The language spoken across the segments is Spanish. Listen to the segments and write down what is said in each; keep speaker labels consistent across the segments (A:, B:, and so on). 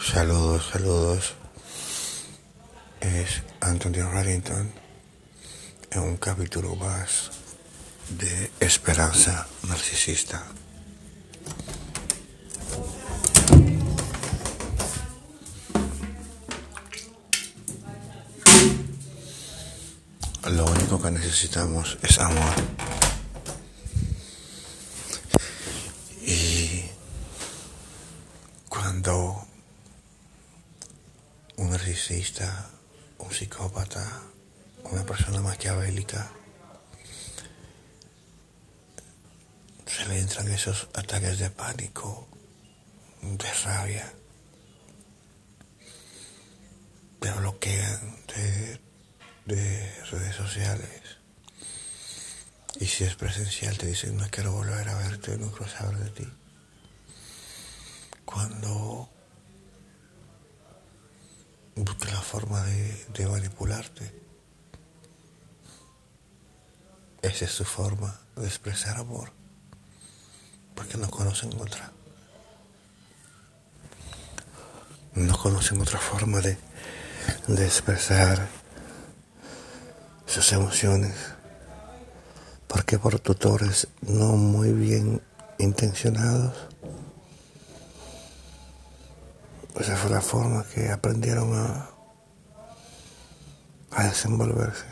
A: Saludos, saludos. Es Anthony Reddington en un capítulo más de Esperanza Narcisista. Lo único que necesitamos es amor. Y cuando un narcisista, un psicópata, una persona maquiavélica, se le entran esos ataques de pánico, de rabia, te bloquean de, de redes sociales. Y si es presencial, te dicen, no quiero volver a verte, no quiero saber de ti. Cuando busca la forma de, manipularte, esa es su forma de expresar amor, porque no conocen otra. No conocen otra forma de, de expresar sus emociones, porque por tutores no muy bien intencionados, esa fue la forma que aprendieron a, a desenvolverse.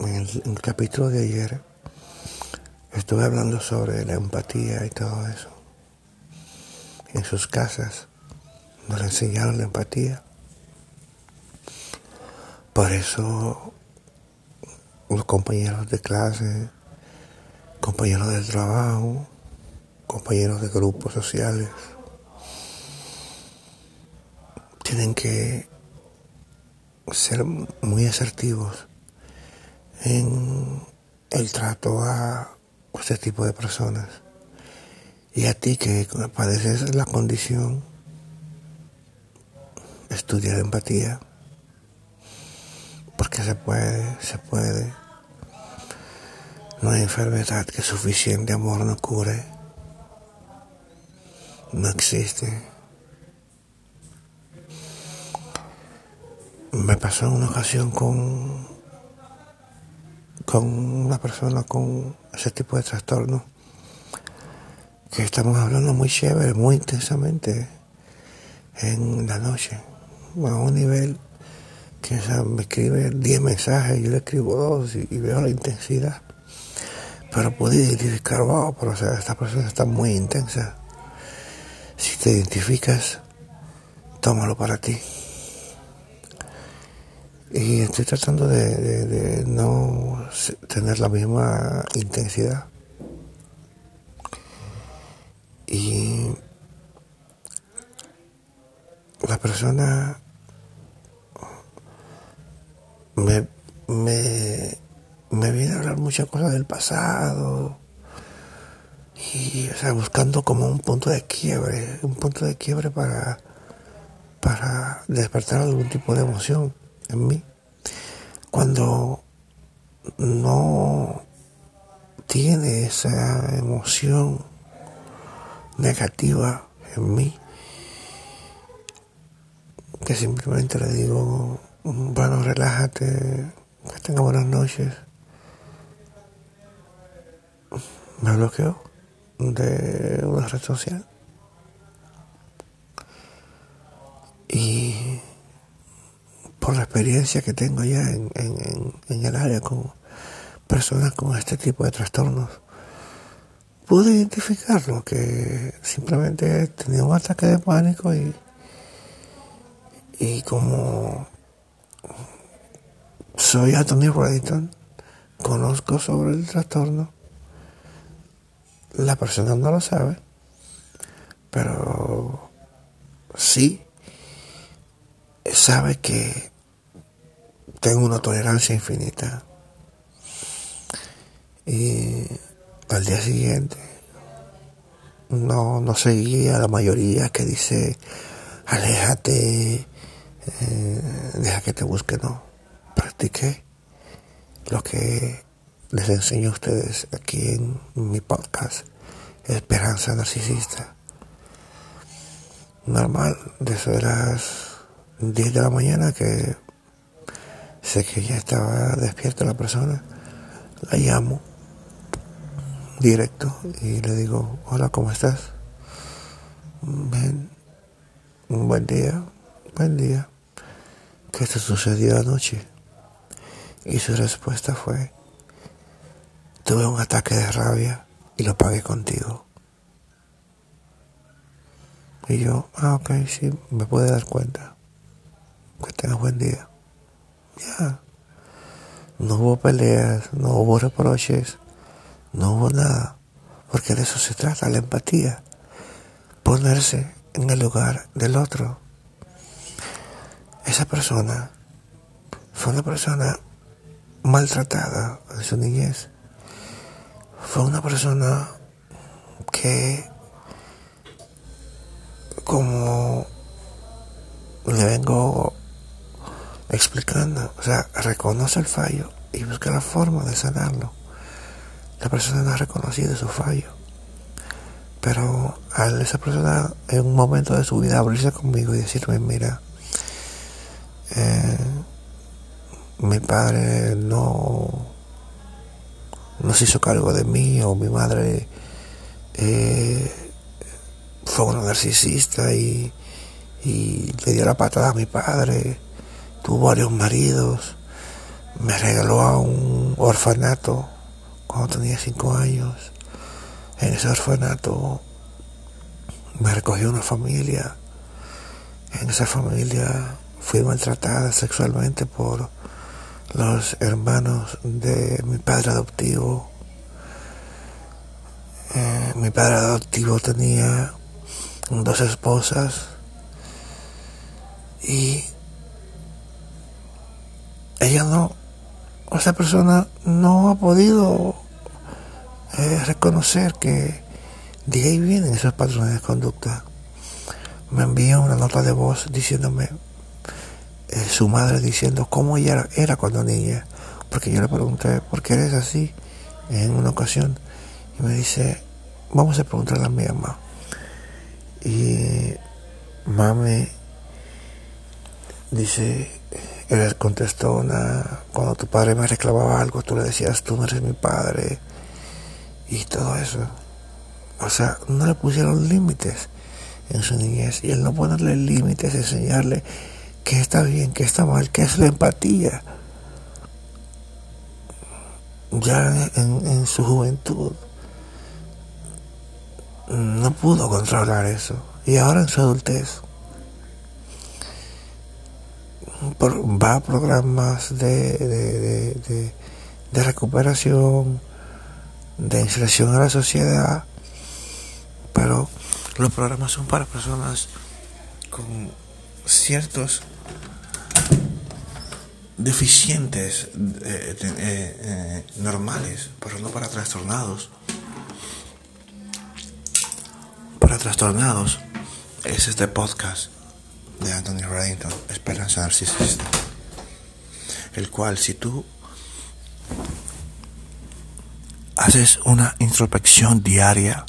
A: En el, en el capítulo de ayer estuve hablando sobre la empatía y todo eso. En sus casas nos enseñaron la empatía. Por eso los compañeros de clase, compañeros del trabajo, compañeros de grupos sociales, tienen que ser muy asertivos en el trato a este tipo de personas. Y a ti que padeces la condición, estudiar empatía, porque se puede, se puede. No hay enfermedad que suficiente amor no cure. No existe. Me pasó en una ocasión con, con una persona con ese tipo de trastorno que estamos hablando muy chévere, muy intensamente en la noche, a un nivel que me escribe 10 mensajes, yo le escribo dos y, y, veo la intensidad. Pero pude identificar, wow, pero o sea, esta persona está muy intensa. Si te identificas, tómalo para ti. Y estoy tratando de, no tener la misma intensidad. Y la persona me, me, me viene a hablar muchas cosas del pasado y o sea, buscando como un punto de quiebre, un punto de quiebre para, para despertar algún tipo de emoción en mí. Cuando no tiene esa emoción negativa en mí, que simplemente le digo, bueno, relájate, que tenga buenas noches. Me bloqueó de una red social. Y por la experiencia que tengo ya en, en, en el área con personas con este tipo de trastornos, pude identificarlo, que simplemente tenía un ataque de pánico y, y como soy Anthony Reddington, conozco sobre el trastorno, la persona no lo sabe, pero sí sabe que tengo una tolerancia infinita. Y al día siguiente no, no seguía la mayoría que dice aléjate, eh, deja que te busque, no. Practiqué lo que les enseño a ustedes aquí en mi podcast, Esperanza Narcisista. normal, desde las 10 de la mañana que sé que ya estaba despierta la persona, la llamo directo y le digo, hola, ¿cómo estás? Ven, un buen día, buen día. ¿Qué te sucedió anoche? Y su respuesta fue, tuve un ataque de rabia y lo pagué contigo. Y yo, ah, ok, sí, me puede dar cuenta. Que tengas buen día. Ya. No hubo peleas, no hubo reproches, no hubo nada. Porque de eso se trata, la empatía. Ponerse en el lugar del otro. Esa persona fue una persona maltratada en su niñez. Fue una persona que como le vengo explicando, o sea, reconoce el fallo y busca la forma de sanarlo. La persona no ha reconocido su fallo, pero al esa persona en un momento de su vida abrirse conmigo y decirme, mira, eh, mi padre no, no se hizo cargo de mí o mi madre eh, fue una narcisista y, y le dio la patada a mi padre, tuvo varios maridos, me regaló a un orfanato cuando tenía cinco años. En ese orfanato me recogió una familia. En esa familia fui maltratada sexualmente por los hermanos de mi padre adoptivo. Eh, mi padre adoptivo tenía dos esposas y ella no, esa persona no ha podido eh, reconocer que de ahí vienen esos patrones de conducta. Me envió una nota de voz diciéndome, eh, su madre diciendo cómo ella era, cuando niña, porque yo le pregunté, ¿por qué eres así? En una ocasión, y me dice, vamos a preguntarle a mi mamá. Y mami dice, él contestó una, cuando tu padre me reclamaba algo, tú le decías, tú no eres mi padre, y todo eso. O sea, no le pusieron límites en su niñez, y el no ponerle límites, enseñarle que está bien, que está mal, que es la empatía. Ya en, en su juventud no pudo controlar eso. Y ahora en su adultez va a programas de, de, de, de, recuperación, de inserción a la sociedad, pero los programas son para personas con ciertos deficientes eh, eh, eh, normales, pero no para trastornados. Trastornados es este podcast de Anthony Reddington, Esperanza Narcisista, el cual si tú haces una introspección diaria,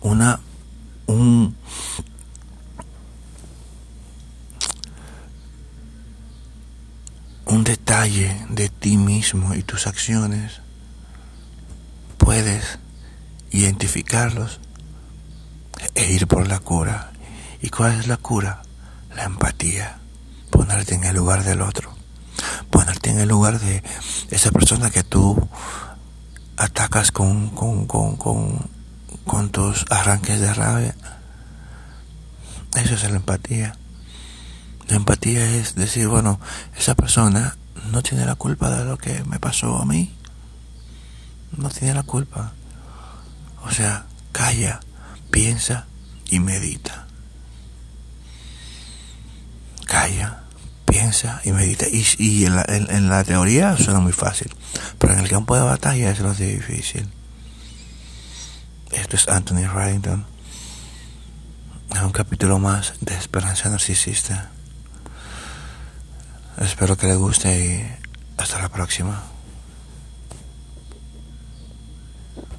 A: una un un detalle de ti mismo y tus acciones, puedes identificarlos e ir por la cura. ¿Y cuál es la cura? La empatía. Ponerte en el lugar del otro. Ponerte en el lugar de esa persona que tú atacas con, con, con, con, con tus arranques de rabia. Eso es la empatía. La empatía es decir, bueno, esa persona no tiene la culpa de lo que me pasó a mí. No tiene la culpa. O sea, calla, piensa y medita. Calla, piensa y medita. Y, y en, la, en, la, teoría suena muy fácil, pero en el campo de batalla es lo difícil. Esto es Anthony Reddington. Un capítulo más de Esperanza Narcisista. Espero que le guste y hasta la próxima.